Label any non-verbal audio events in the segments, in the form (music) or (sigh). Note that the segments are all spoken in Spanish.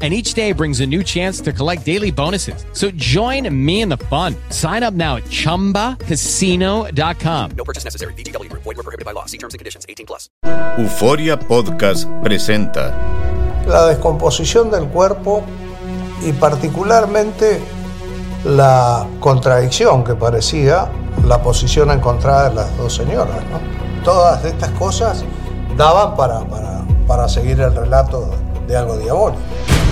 and each day brings a new chance to collect daily bonuses. So join me in the fun. Sign up now at ChumbaCasino.com. No purchase necessary. VGW Group. Void were prohibited by law. See terms and conditions. 18 plus. Euforia Podcast presenta la descomposición del cuerpo y particularmente la contradicción que parecía la posición encontrada de las dos señoras. ¿no? Todas estas cosas daban para, para, para seguir el relato de algo diabólico.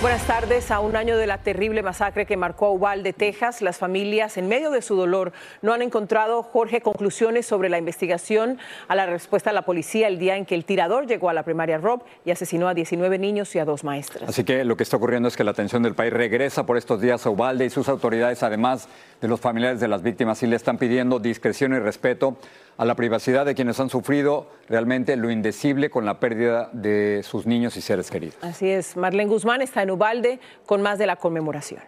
Buenas tardes. A un año de la terrible masacre que marcó a Uvalde, Texas, las familias, en medio de su dolor, no han encontrado, Jorge, conclusiones sobre la investigación a la respuesta de la policía el día en que el tirador llegó a la primaria Rob y asesinó a 19 niños y a dos maestras. Así que lo que está ocurriendo es que la atención del país regresa por estos días a Uvalde y sus autoridades, además de los familiares de las víctimas, sí le están pidiendo discreción y respeto a la privacidad de quienes han sufrido realmente lo indecible con la pérdida de sus niños y seres queridos. Así es. Marlene Guzmán está en Ubalde con más de la conmemoración.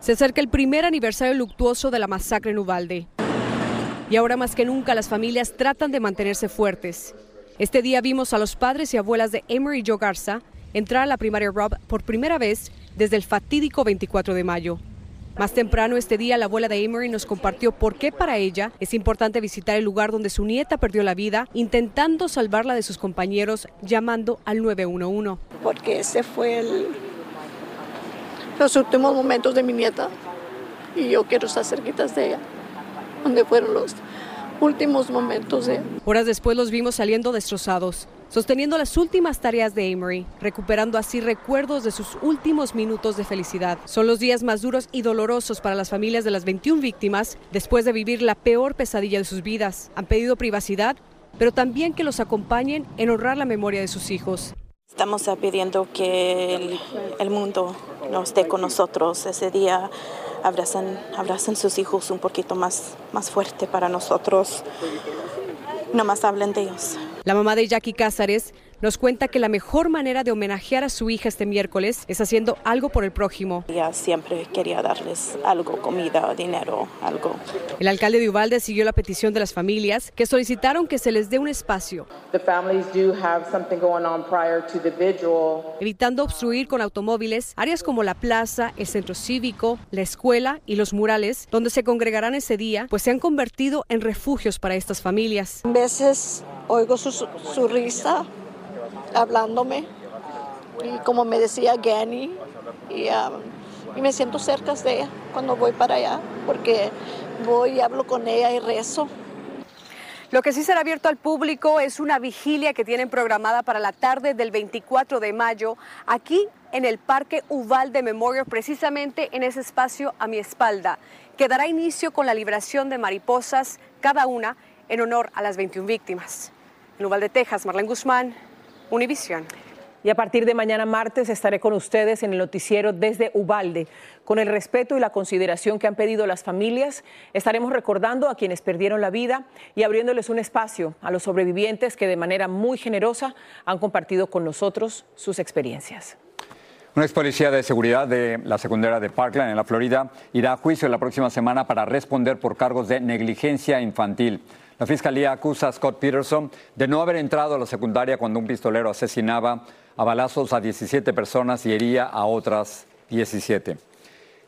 Se acerca el primer aniversario luctuoso de la masacre en Ubalde. Y ahora más que nunca las familias tratan de mantenerse fuertes. Este día vimos a los padres y abuelas de Emery y Joe Garza entrar a la primaria Rob por primera vez desde el fatídico 24 de mayo. Más temprano este día, la abuela de Emery nos compartió por qué para ella es importante visitar el lugar donde su nieta perdió la vida, intentando salvarla de sus compañeros, llamando al 911. Porque ese fue el, los últimos momentos de mi nieta y yo quiero estar cerquita de ella, donde fueron los últimos momentos de ella. Horas después los vimos saliendo destrozados, sosteniendo las últimas tareas de Amory, recuperando así recuerdos de sus últimos minutos de felicidad. Son los días más duros y dolorosos para las familias de las 21 víctimas después de vivir la peor pesadilla de sus vidas. Han pedido privacidad, pero también que los acompañen en honrar la memoria de sus hijos. Estamos pidiendo que el, el mundo no esté con nosotros ese día. Abracen, abracen sus hijos un poquito más, más fuerte para nosotros. No más hablen de ellos. La mamá de Jackie Cázares nos cuenta que la mejor manera de homenajear a su hija este miércoles es haciendo algo por el prójimo. Ella siempre quería darles algo, comida, dinero, algo. El alcalde de Uvalde siguió la petición de las familias que solicitaron que se les dé un espacio, evitando obstruir con automóviles áreas como la plaza, el centro cívico, la escuela y los murales, donde se congregarán ese día, pues se han convertido en refugios para estas familias. A veces oigo su, su risa hablándome y como me decía Gani y, um, y, me siento cerca de ella cuando voy para allá porque voy y hablo con ella y rezo. Lo que sí será abierto al público es una vigilia que tienen programada para la tarde del 24 de mayo aquí en el Parque Uvalde Memorial, precisamente en ese espacio a mi espalda, que dará inicio con la liberación de mariposas, cada una en honor a las 21 víctimas. En Uvalde, Texas, Marlene Guzmán, Univisión. Y a partir de mañana martes estaré con ustedes en el noticiero desde Ubalde. Con el respeto y la consideración que han pedido las familias, estaremos recordando a quienes perdieron la vida y abriéndoles un espacio a los sobrevivientes que de manera muy generosa han compartido con nosotros sus experiencias. Un ex policía de seguridad de la secundaria de Parkland, en la Florida, irá a juicio la próxima semana para responder por cargos de negligencia infantil. La fiscalía acusa a Scott Peterson de no haber entrado a la secundaria cuando un pistolero asesinaba a balazos a 17 personas y hería a otras 17.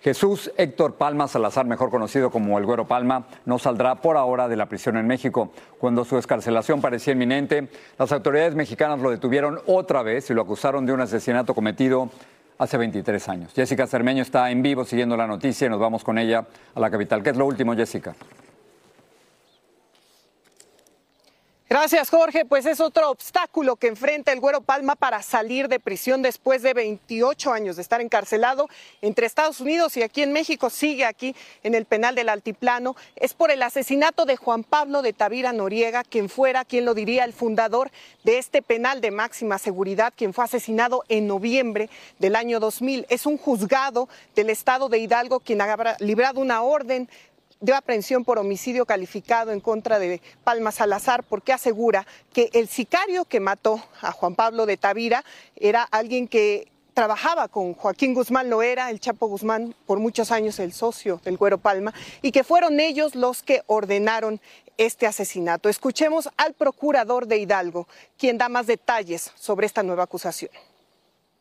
Jesús Héctor Palma Salazar, mejor conocido como el Güero Palma, no saldrá por ahora de la prisión en México. Cuando su escarcelación parecía inminente, las autoridades mexicanas lo detuvieron otra vez y lo acusaron de un asesinato cometido hace 23 años. Jessica Cermeño está en vivo siguiendo la noticia y nos vamos con ella a la capital. ¿Qué es lo último, Jessica? Gracias, Jorge. Pues es otro obstáculo que enfrenta el Güero Palma para salir de prisión después de 28 años de estar encarcelado entre Estados Unidos y aquí en México. Sigue aquí en el penal del Altiplano. Es por el asesinato de Juan Pablo de Tavira Noriega, quien fuera, quien lo diría, el fundador de este penal de máxima seguridad, quien fue asesinado en noviembre del año 2000. Es un juzgado del estado de Hidalgo quien ha librado una orden de aprehensión por homicidio calificado en contra de Palma Salazar porque asegura que el sicario que mató a Juan Pablo de Tavira era alguien que trabajaba con Joaquín Guzmán Loera, el Chapo Guzmán, por muchos años el socio del Güero Palma, y que fueron ellos los que ordenaron este asesinato. Escuchemos al procurador de Hidalgo, quien da más detalles sobre esta nueva acusación.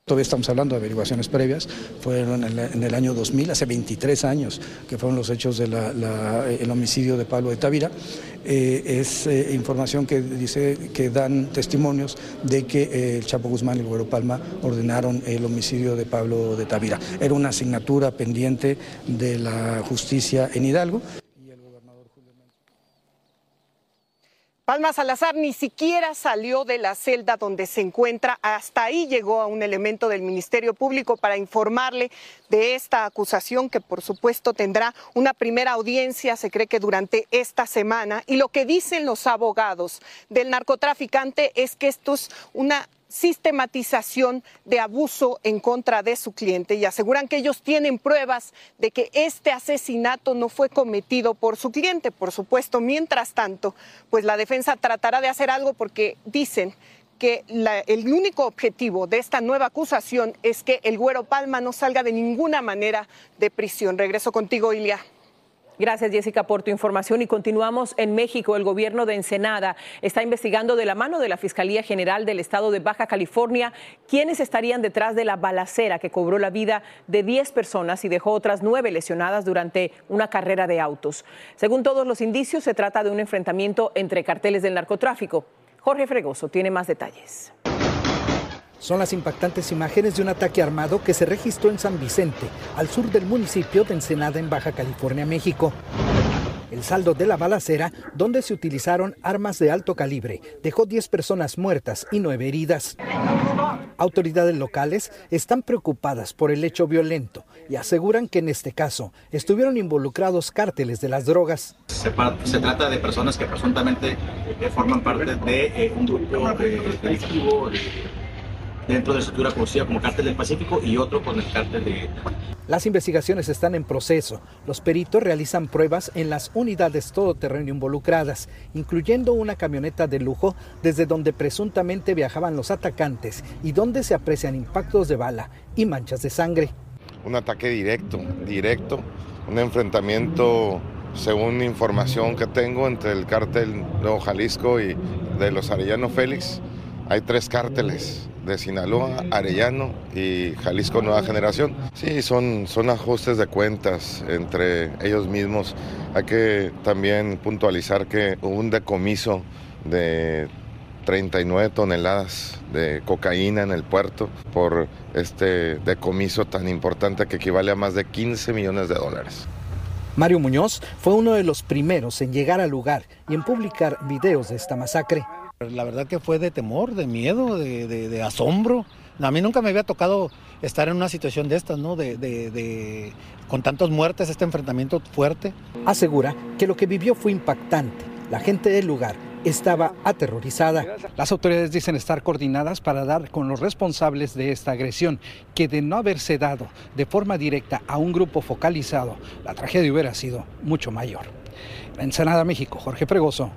Todavía estamos hablando de averiguaciones previas, fueron en, el año 2000, hace 23 años, que fueron los hechos del homicidio de Pablo de Tavira. Eh, es eh, información que dice que dan testimonios de que eh, el Chapo Guzmán y el Güero Palma ordenaron el homicidio de Pablo de Tavira. Era una asignatura pendiente de la justicia en Hidalgo. Palma Salazar ni siquiera salió de la celda donde se encuentra. Hasta ahí llegó a un elemento del Ministerio Público para informarle de esta acusación que por supuesto tendrá una primera audiencia, se cree que durante esta semana. Y lo que dicen los abogados del narcotraficante es que esto es una sistematización de abuso en contra de su cliente y aseguran que ellos tienen pruebas de que este asesinato no fue cometido por su cliente. Por supuesto, mientras tanto, pues la defensa tratará de hacer algo porque dicen que el único objetivo de esta nueva acusación es que el Güero Palma no salga de ninguna manera de prisión. Regreso contigo, Ilia. Gracias, Jessica, por tu información. Y continuamos en México. El gobierno de Ensenada está investigando de la mano de la Fiscalía General del Estado de Baja California quiénes estarían detrás de la balacera que cobró la vida de 10 personas y dejó otras nueve lesionadas durante una carrera de autos. Según todos los indicios, se trata de un enfrentamiento entre carteles del narcotráfico. Jorge Fregoso tiene más detalles son las impactantes imágenes de un ataque armado que se registró en San Vicente, al sur del municipio de Ensenada, en Baja California, México. El saldo de la balacera, donde se utilizaron armas de alto calibre, dejó 10 personas muertas y 9 heridas. Autoridades locales están preocupadas por el hecho violento y aseguran que en este caso estuvieron involucrados cárteles de las drogas. Se, trata de personas que presuntamente eh, forman parte de eh, un grupo eh, delictivo dentro de la estructura conocida como Cártel del Pacífico y otro con el Cártel de... Las investigaciones están en proceso. Los peritos realizan pruebas en las unidades todoterreno involucradas, incluyendo una camioneta de lujo desde donde presuntamente viajaban los atacantes y donde se aprecian impactos de bala y manchas de sangre. Un ataque directo, directo, un enfrentamiento según información que tengo entre el cártel Nuevo Jalisco y de los Arellano Félix. Hay tres cárteles de Sinaloa, Arellano y Jalisco Nueva Generación. Sí, son, son ajustes de cuentas entre ellos mismos. Hay que también puntualizar que hubo un decomiso de 39 toneladas de cocaína en el puerto por este decomiso tan importante que equivale a más de 15 millones de dólares. Mario Muñoz fue uno de los primeros en llegar al lugar y en publicar videos de esta masacre. La verdad que fue de temor, de miedo, de, asombro. A mí nunca me había tocado estar en una situación de estas, ¿no? De, con tantas muertes, este enfrentamiento fuerte. Asegura que lo que vivió fue impactante. La gente del lugar estaba aterrorizada. Las autoridades dicen estar coordinadas para dar con los responsables de esta agresión, que de no haberse dado de forma directa a un grupo focalizado, la tragedia hubiera sido mucho mayor. En Ensenada, México, Jorge Fregoso,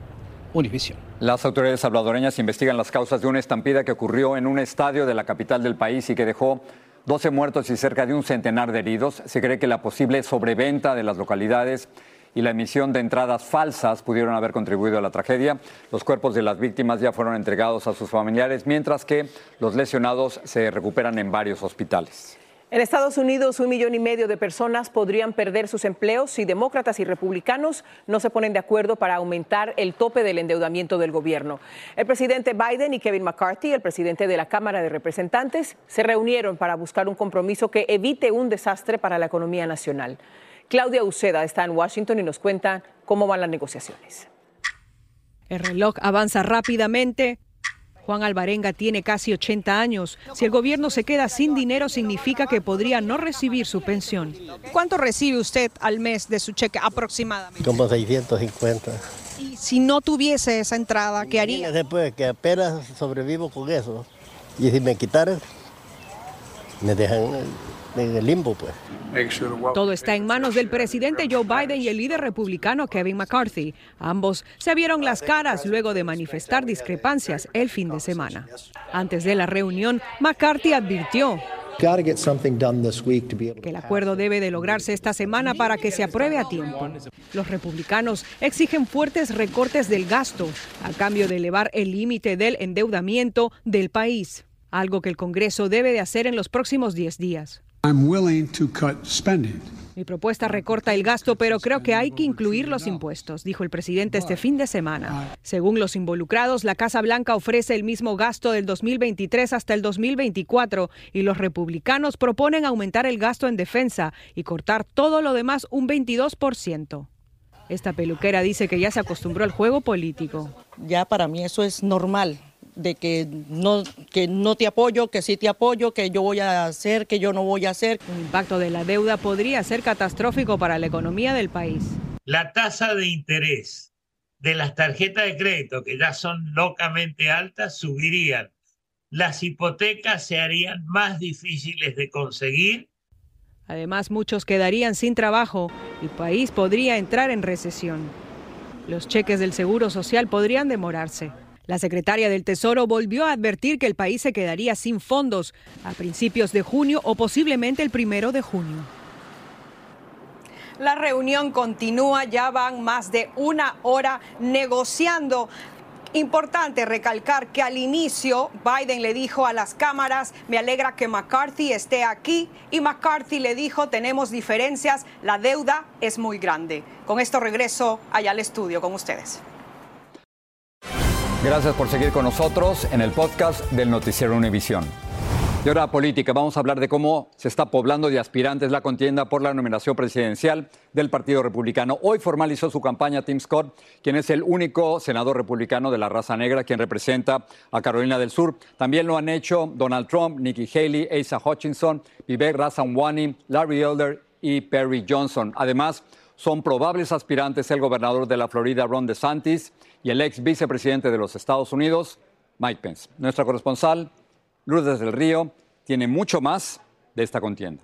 Las autoridades salvadoreñas investigan las causas de una estampida que ocurrió en un estadio de la capital del país y que dejó 12 muertos y cerca de un centenar de heridos. Se cree que la posible sobreventa de las localidades y la emisión de entradas falsas pudieron haber contribuido a la tragedia. Los cuerpos de las víctimas ya fueron entregados a sus familiares, mientras que los lesionados se recuperan en varios hospitales. En Estados Unidos, un millón y medio de personas podrían perder sus empleos si demócratas y republicanos no se ponen de acuerdo para aumentar el tope del endeudamiento del gobierno. El presidente Biden y Kevin McCarthy, el presidente de la Cámara de Representantes, se reunieron para buscar un compromiso que evite un desastre para la economía nacional. Claudia Uceda está en Washington y nos cuenta cómo van las negociaciones. El reloj avanza rápidamente. Juan Alvarenga tiene casi 80 años. Si el gobierno se queda sin dinero, significa que podría no recibir su pensión. ¿Cuánto recibe usted al mes de su cheque aproximadamente? Como 650. Y si no tuviese esa entrada, ¿qué haría? Después que apenas sobrevivo con eso. Y si me quitaran, pues. Todo está en manos del presidente Joe Biden y el líder republicano Kevin McCarthy. Ambos se vieron las caras luego de manifestar discrepancias el fin de semana. Antes de la reunión, McCarthy advirtió que el acuerdo debe de lograrse esta semana para que se apruebe a tiempo. Los republicanos exigen fuertes recortes del gasto a cambio de elevar el límite del endeudamiento del país, algo que el Congreso debe de hacer en los próximos 10 días. Mi propuesta recorta el gasto, pero creo que hay que incluir los impuestos, dijo el presidente este fin de semana. Según los involucrados, la Casa Blanca ofrece el mismo gasto del 2023 hasta el 2024 y los republicanos proponen aumentar el gasto en defensa y cortar todo lo demás un 22%. Esta peluquera dice que ya se acostumbró al juego político. Ya para mí eso es normal de que no, que no te apoyo, que sí te apoyo, que yo voy a hacer, que yo no voy a hacer. El impacto de la deuda podría ser catastrófico para la economía del país. La tasa de interés de las tarjetas de crédito, que ya son locamente altas, subirían. Las hipotecas se harían más difíciles de conseguir. Además, muchos quedarían sin trabajo y el país podría entrar en recesión. Los cheques del Seguro Social podrían demorarse. La secretaria del Tesoro volvió a advertir que el país se quedaría sin fondos a principios de junio o posiblemente el primero de junio. La reunión continúa, ya van más de una hora negociando. Importante recalcar que al inicio Biden le dijo a las cámaras, me alegra que McCarthy esté aquí y McCarthy le dijo, tenemos diferencias, la deuda es muy grande. Con esto regreso allá al estudio con ustedes. Gracias por seguir con nosotros en el podcast del Noticiero Univisión. Y ahora política, vamos a hablar de cómo se está poblando de aspirantes la contienda por la nominación presidencial del Partido Republicano. Hoy formalizó su campaña Tim Scott, quien es el único senador republicano de la raza negra quien representa a Carolina del Sur. También lo han hecho Donald Trump, Nikki Haley, Asa Hutchinson, Vivek Ramaswamy, Larry Elder y Perry Johnson. Además, son probables aspirantes el gobernador de la Florida, Ron DeSantis, y el ex vicepresidente de los Estados Unidos, Mike Pence. Nuestra corresponsal, Lourdes del Río, tiene mucho más de esta contienda.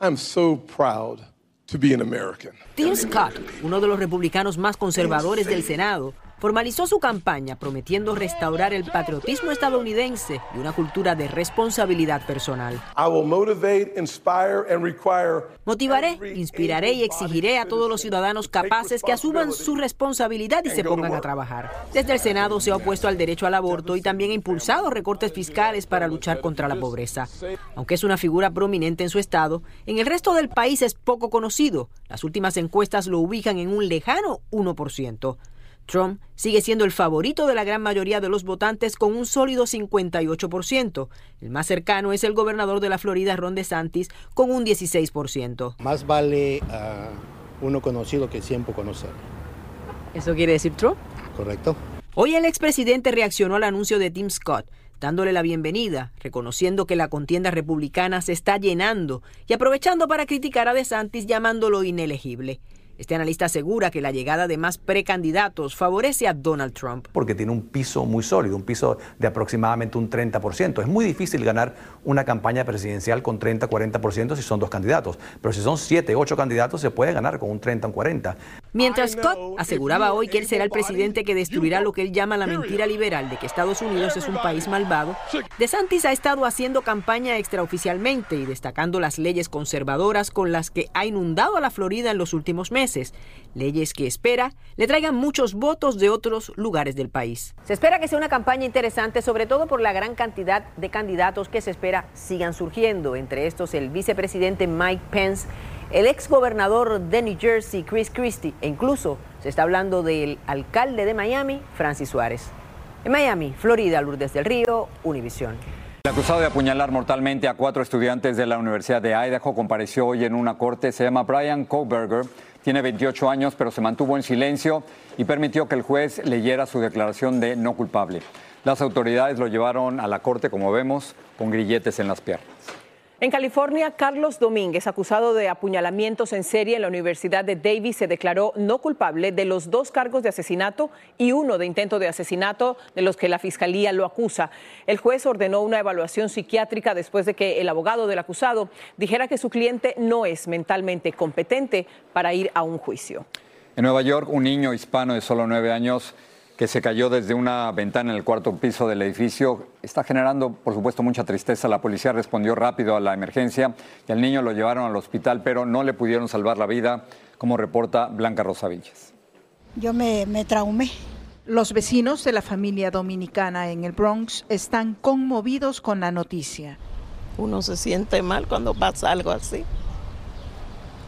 I'm so proud to be an American. Tim Scott, uno de los republicanos más conservadores del Senado, formalizó su campaña prometiendo restaurar el patriotismo estadounidense y una cultura de responsabilidad personal. Motivaré, inspiraré y exigiré a todos los ciudadanos capaces que asuman su responsabilidad y se pongan a trabajar. Desde el Senado se ha opuesto al derecho al aborto y también ha impulsado recortes fiscales para luchar contra la pobreza. Aunque es una figura prominente en su estado, en el resto del país es poco conocido. Las últimas encuestas lo ubican en un lejano 1%. Trump sigue siendo el favorito de la gran mayoría de los votantes con un sólido 58%. El más cercano es el gobernador de la Florida, Ron DeSantis, con un 16%. Más vale uno conocido que siempre conocer. ¿Eso quiere decir Trump? Correcto. Hoy el expresidente reaccionó al anuncio de Tim Scott, dándole la bienvenida, reconociendo que la contienda republicana se está llenando y aprovechando para criticar a DeSantis llamándolo inelegible. Este analista asegura que la llegada de más precandidatos favorece a Donald Trump. Porque tiene un piso muy sólido, un piso de aproximadamente un 30%. Es muy difícil ganar una campaña presidencial con 30, 40% si son dos candidatos. Pero si son 7, 8 candidatos, se puede ganar con un 30 o un 40%. Mientras Scott aseguraba hoy que él será el presidente que destruirá lo que él llama la mentira liberal de que Estados Unidos es un país malvado, DeSantis ha estado haciendo campaña extraoficialmente y destacando las leyes conservadoras con las que ha inundado a la Florida en los últimos meses, leyes que espera le traigan muchos votos de otros lugares del país. Se espera que sea una campaña interesante, sobre todo por la gran cantidad de candidatos que se espera sigan surgiendo, entre estos el vicepresidente Mike Pence el ex gobernador de New Jersey, Chris Christie, e incluso se está hablando del alcalde de Miami, Francis Suárez. En Miami, Florida, Lourdes del Río, Univisión. El acusado de apuñalar mortalmente a cuatro estudiantes de la Universidad de Idaho compareció hoy en una corte. Se llama Brian Koberger. Tiene 28 años, pero se mantuvo en silencio y permitió que el juez leyera su declaración de no culpable. Las autoridades lo llevaron a la corte, como vemos, con grilletes en las piernas. En California, Carlos Domínguez, acusado de apuñalamientos en serie en la Universidad de Davis, se declaró no culpable de los dos cargos de asesinato y uno de intento de asesinato de los que la Fiscalía lo acusa. El juez ordenó una evaluación psiquiátrica después de que el abogado del acusado dijera que su cliente no es mentalmente competente para ir a un juicio. En Nueva York, un niño hispano de solo nueve años que se cayó desde una ventana en el cuarto piso del edificio. Está generando, por supuesto, mucha tristeza. La policía respondió rápido a la emergencia y al niño lo llevaron al hospital, pero no le pudieron salvar la vida, como reporta Blanca Rosa Vilches. Yo me, me traumé. Los vecinos de la familia dominicana en el Bronx están conmovidos con la noticia. Uno se siente mal cuando pasa algo así.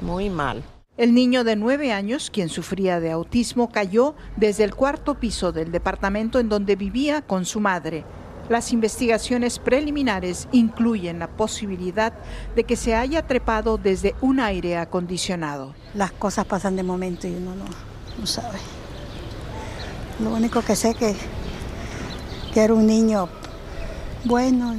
Muy mal. El niño de nueve años, quien sufría de autismo, cayó desde el cuarto piso del departamento en donde vivía con su madre. Las investigaciones preliminares incluyen la posibilidad de que se haya trepado desde un aire acondicionado. Las cosas pasan de momento y uno no, no sabe. Lo único que sé que, que era un niño bueno.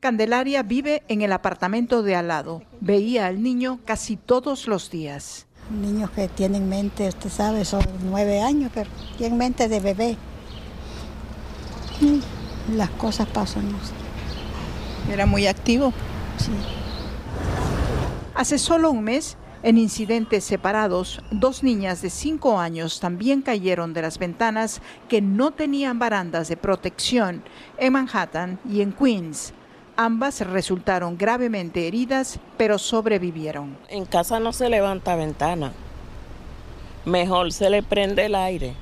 Candelaria vive en el apartamento de al lado. Veía al niño casi todos los días. Niños que tienen mente, usted sabe, son nueve años, pero tienen mente de bebé. las cosas pasan. Era muy activo. Sí. Hace solo un mes, en incidentes separados, dos niñas de cinco años también cayeron de las ventanas que no tenían barandas de protección en Manhattan y en Queens. Ambas resultaron gravemente heridas, pero sobrevivieron. En casa no se levanta ventana. Mejor se le prende el aire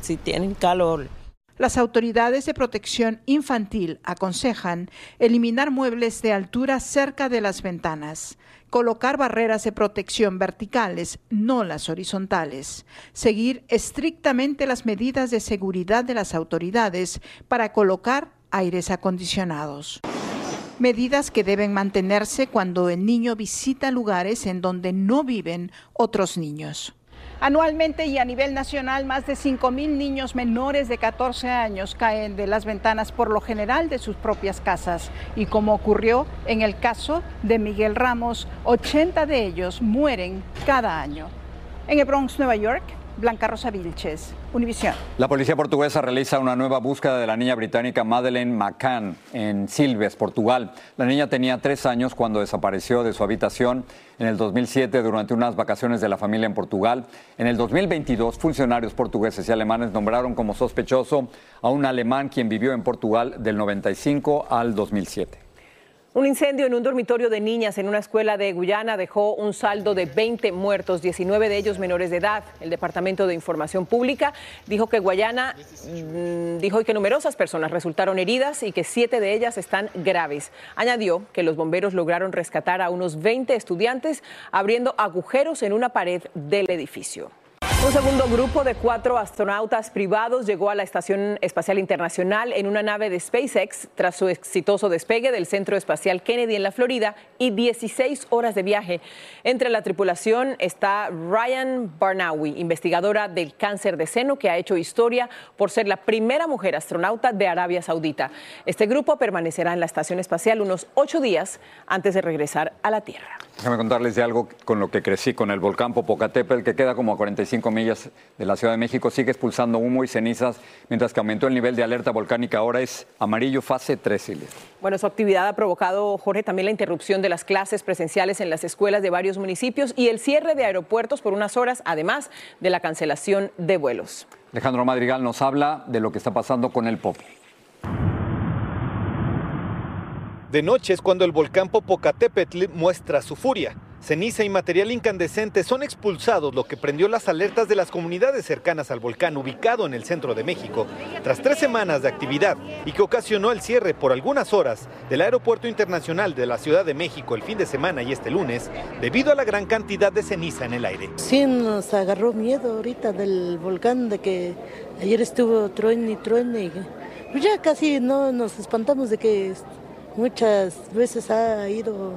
si tienen calor. Las autoridades de protección infantil aconsejan eliminar muebles de altura cerca de las ventanas, colocar barreras de protección verticales, no las horizontales, seguir estrictamente las medidas de seguridad de las autoridades para colocar aires acondicionados medidas que deben mantenerse cuando el niño visita lugares en donde no viven otros niños. Anualmente y a nivel nacional, más de 5.000 niños menores de 14 años caen de las ventanas por lo general de sus propias casas. Y como ocurrió en el caso de Miguel Ramos, 80 de ellos mueren cada año. En el Bronx, Nueva York, Blanca Rosa Vilches, Univisión. La policía portuguesa realiza una nueva búsqueda de la niña británica Madeleine McCann en Silves, Portugal. La niña tenía tres años cuando desapareció de su habitación en el 2007 durante unas vacaciones de la familia en Portugal. En el 2022, funcionarios portugueses y alemanes nombraron como sospechoso a un alemán quien vivió en Portugal del 95 al 2007. Un incendio en un dormitorio de niñas en una escuela de Guyana dejó un saldo de 20 muertos, 19 de ellos menores de edad. El Departamento de Información Pública dijo que Guyana mm, dijo que numerosas personas resultaron heridas y que siete de ellas están graves. Añadió que los bomberos lograron rescatar a unos 20 estudiantes abriendo agujeros en una pared del edificio. Un segundo grupo de cuatro astronautas privados llegó a la Estación Espacial Internacional en una nave de SpaceX tras su exitoso despegue del Centro Espacial Kennedy en la Florida y 16 horas de viaje. Entre la tripulación está Ryan Barnawi, investigadora del cáncer de seno que ha hecho historia por ser la primera mujer astronauta de Arabia Saudita. Este grupo permanecerá en la Estación Espacial unos ocho días antes de regresar a la Tierra. Déjame contarles de algo con lo que crecí, con el volcán Popocatépetl, que queda como a 45 comillas, de la Ciudad de México sigue expulsando humo y cenizas, mientras que aumentó el nivel de alerta volcánica. Ahora es amarillo fase 3, Bueno, su actividad ha provocado, Jorge, también la interrupción de las clases presenciales en las escuelas de varios municipios y el cierre de aeropuertos por unas horas, además de la cancelación de vuelos. Alejandro Madrigal nos habla de lo que está pasando con el Popo. De noche es cuando el volcán Popocatépetl muestra su furia. Ceniza y material incandescente son expulsados, lo que prendió las alertas de las comunidades cercanas al volcán ubicado en el centro de México, tras tres semanas de actividad y que ocasionó el cierre por algunas horas del Aeropuerto Internacional de la Ciudad de México el fin de semana y este lunes, debido a la gran cantidad de ceniza en el aire. Sí, nos agarró miedo ahorita del volcán, de que ayer estuvo truene y truene. Pues ya casi no nos espantamos de que muchas veces ha ido,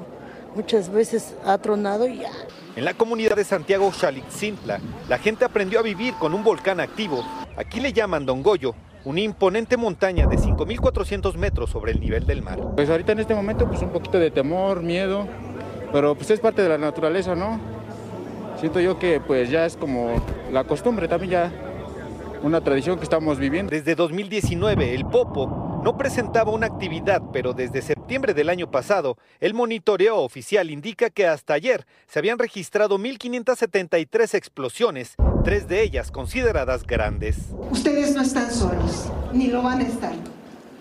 muchas veces ha tronado y ya. En la comunidad de Santiago Xalitzintla, la gente aprendió a vivir con un volcán activo. Aquí le llaman Don Goyo, una imponente montaña de 5.400 metros sobre el nivel del mar. Pues ahorita en este momento pues un poquito de temor, miedo, pero pues es parte de la naturaleza, ¿no? Siento yo que pues ya es como la costumbre también ya una tradición que estamos viviendo. Desde 2019, el Popo no presentaba una actividad, pero desde septiembre del año pasado, el monitoreo oficial indica que hasta ayer se habían registrado 1.573 explosiones, tres de ellas consideradas grandes. Ustedes no están solos, ni lo van a estar.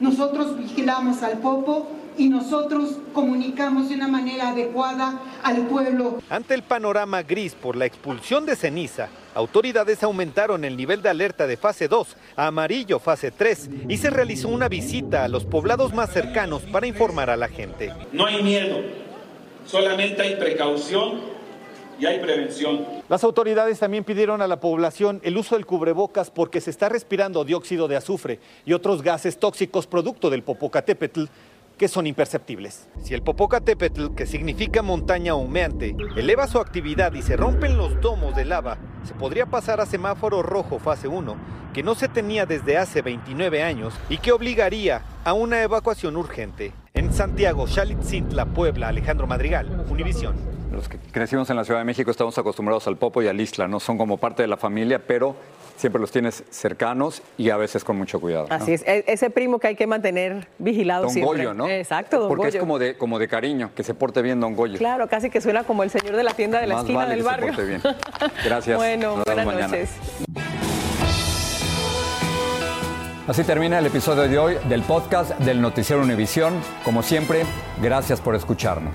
Nosotros vigilamos al Popo y nosotros comunicamos de una manera adecuada al pueblo. Ante el panorama gris por la expulsión de ceniza, autoridades aumentaron el nivel de alerta de fase 2 a amarillo fase 3 y se realizó una visita a los poblados más cercanos para informar a la gente. No hay miedo, solamente hay precaución y hay prevención. Las autoridades también pidieron a la población el uso del cubrebocas porque se está respirando dióxido de azufre y otros gases tóxicos producto del Popocatépetl que son imperceptibles. Si el Popocatépetl, que significa montaña humeante, eleva su actividad y se rompen los domos de lava, se podría pasar a semáforo rojo fase 1, que no se tenía desde hace 29 años y que obligaría a una evacuación urgente. En Santiago, Xalitzintla, Puebla, Alejandro Madrigal, Univisión. Los que crecimos en la Ciudad de México estamos acostumbrados al Popo y al Isla, no son como parte de la familia, pero siempre los tienes cercanos y a veces con mucho cuidado. Así es, e-, ese primo que hay que mantener vigilado don siempre. Goyo, ¿no? Exacto, don Porque Goyo. es como de, como de cariño, que se porte bien Don Goyo. Claro, casi que suena como el señor de la tienda de la Más esquina vale del que se barrio. porte bien. (laughs) Gracias. bueno, Nos buenas mañana. noches. Así termina el episodio de hoy del podcast del Noticiero Univisión. Como siempre, gracias por escucharnos.